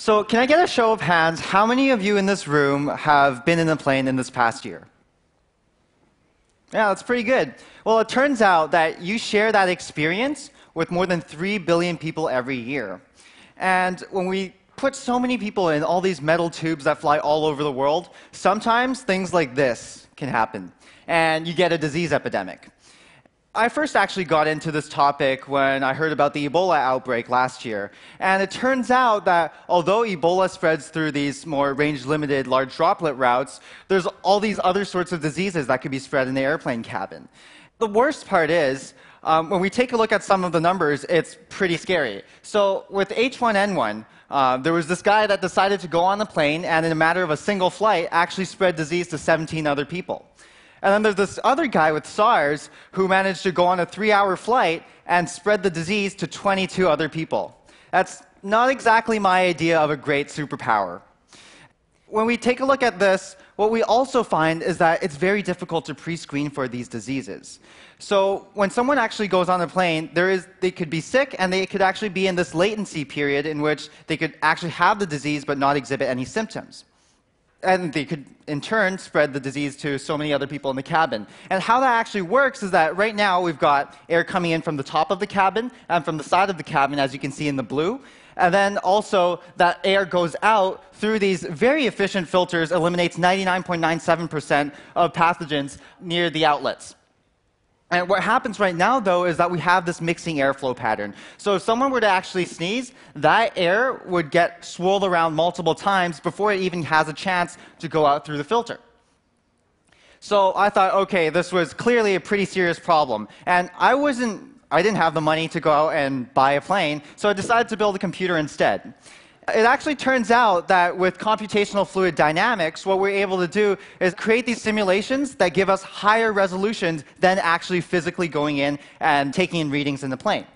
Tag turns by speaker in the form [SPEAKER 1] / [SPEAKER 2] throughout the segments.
[SPEAKER 1] So, can I get a show of hands? How many of you in this room have been in a plane in this past year? Yeah, that's pretty good. Well, it turns out that you share that experience with more than 3 billion people every year. And when we put so many people in all these metal tubes that fly all over the world, sometimes things like this can happen, and you get a disease epidemic. I first actually got into this topic when I heard about the Ebola outbreak last year. And it turns out that although Ebola spreads through these more range limited large droplet routes, there's all these other sorts of diseases that could be spread in the airplane cabin. The worst part is, um, when we take a look at some of the numbers, it's pretty scary. So with H1N1, uh, there was this guy that decided to go on the plane and, in a matter of a single flight, actually spread disease to 17 other people. And then there's this other guy with SARS who managed to go on a three hour flight and spread the disease to 22 other people. That's not exactly my idea of a great superpower. When we take a look at this, what we also find is that it's very difficult to pre screen for these diseases. So when someone actually goes on a plane, there is, they could be sick and they could actually be in this latency period in which they could actually have the disease but not exhibit any symptoms and they could in turn spread the disease to so many other people in the cabin. And how that actually works is that right now we've got air coming in from the top of the cabin and from the side of the cabin, as you can see in the blue. And then also that air goes out through these very efficient filters, eliminates 99.97% of pathogens near the outlets. And what happens right now, though, is that we have this mixing airflow pattern. So if someone were to actually sneeze, that air would get swirled around multiple times before it even has a chance to go out through the filter. So I thought, okay, this was clearly a pretty serious problem. And I wasn't, I didn't have the money to go out and buy a plane, so I decided to build a computer instead it actually turns out that with computational fluid dynamics, what we're able to do is create these simulations that give us higher resolutions than actually physically going in and taking in readings in the plane.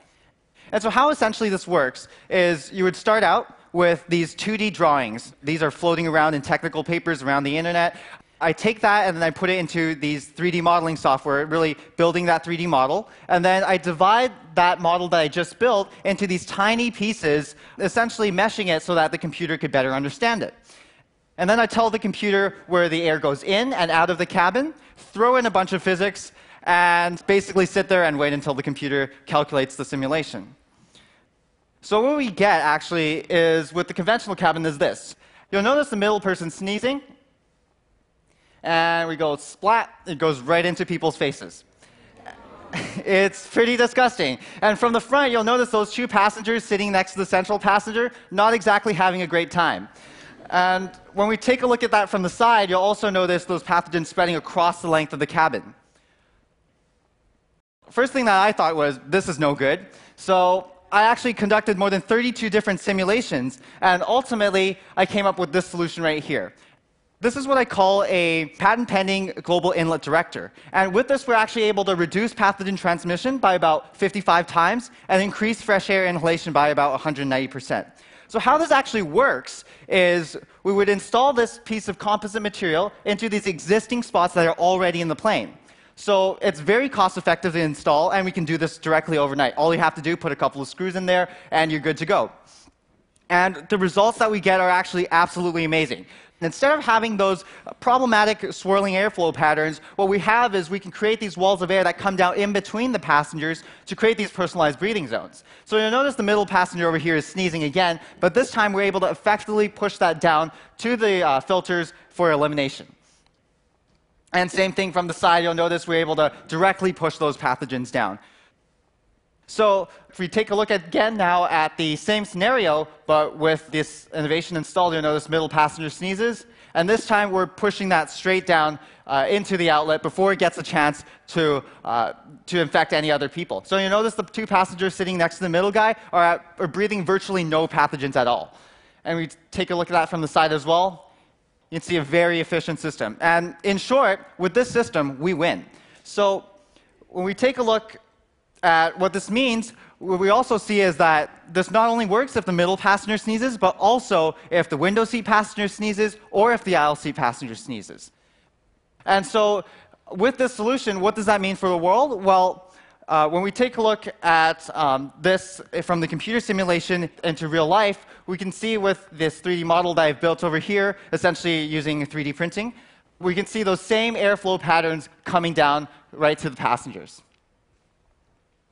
[SPEAKER 1] And so, how essentially this works is you would start out with these 2D drawings. These are floating around in technical papers around the internet. I take that and then I put it into these 3D modeling software, really building that 3D model. And then I divide that model that I just built into these tiny pieces, essentially meshing it so that the computer could better understand it. And then I tell the computer where the air goes in and out of the cabin, throw in a bunch of physics, and basically sit there and wait until the computer calculates the simulation. So what we get actually is with the conventional cabin is this. You'll notice the middle person sneezing and we go splat, it goes right into people's faces. it's pretty disgusting. And from the front, you'll notice those two passengers sitting next to the central passenger, not exactly having a great time. And when we take a look at that from the side, you'll also notice those pathogens spreading across the length of the cabin. First thing that I thought was, this is no good. So I actually conducted more than 32 different simulations, and ultimately, I came up with this solution right here. This is what I call a patent pending global inlet director. And with this, we're actually able to reduce pathogen transmission by about 55 times and increase fresh air inhalation by about 190%. So, how this actually works is we would install this piece of composite material into these existing spots that are already in the plane. So, it's very cost effective to install, and we can do this directly overnight. All you have to do, put a couple of screws in there, and you're good to go. And the results that we get are actually absolutely amazing. Instead of having those problematic swirling airflow patterns, what we have is we can create these walls of air that come down in between the passengers to create these personalized breathing zones. So you'll notice the middle passenger over here is sneezing again, but this time we're able to effectively push that down to the uh, filters for elimination. And same thing from the side, you'll notice we're able to directly push those pathogens down. So if we take a look again now at the same scenario, but with this innovation installed, you'll notice middle passenger sneezes. And this time we're pushing that straight down uh, into the outlet before it gets a chance to, uh, to infect any other people. So you notice the two passengers sitting next to the middle guy are, at, are breathing virtually no pathogens at all. And we take a look at that from the side as well. You can see a very efficient system. And in short, with this system, we win. So when we take a look at what this means, what we also see is that this not only works if the middle passenger sneezes, but also if the window seat passenger sneezes or if the aisle seat passenger sneezes. And so, with this solution, what does that mean for the world? Well, uh, when we take a look at um, this from the computer simulation into real life, we can see with this 3D model that I've built over here, essentially using 3D printing, we can see those same airflow patterns coming down right to the passengers.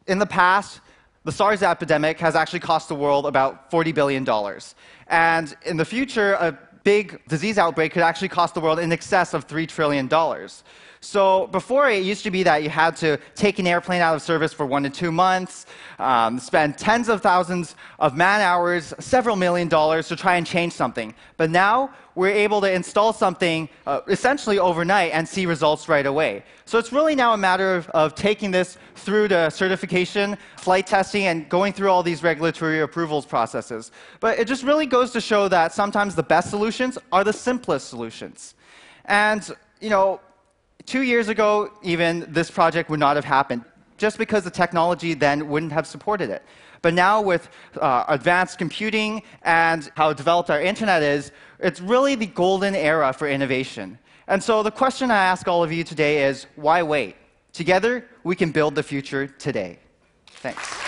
[SPEAKER 1] In the past, the SARS epidemic has actually cost the world about $40 billion. And in the future, a big disease outbreak could actually cost the world in excess of $3 trillion. So before it used to be that you had to take an airplane out of service for one to two months, um, spend tens of thousands of man hours, several million dollars to try and change something. But now we're able to install something uh, essentially overnight and see results right away. So it's really now a matter of, of taking this through to certification, flight testing, and going through all these regulatory approvals processes. But it just really goes to show that sometimes the best solutions are the simplest solutions. And, you know, Two years ago, even, this project would not have happened, just because the technology then wouldn't have supported it. But now, with uh, advanced computing and how developed our internet is, it's really the golden era for innovation. And so, the question I ask all of you today is why wait? Together, we can build the future today. Thanks.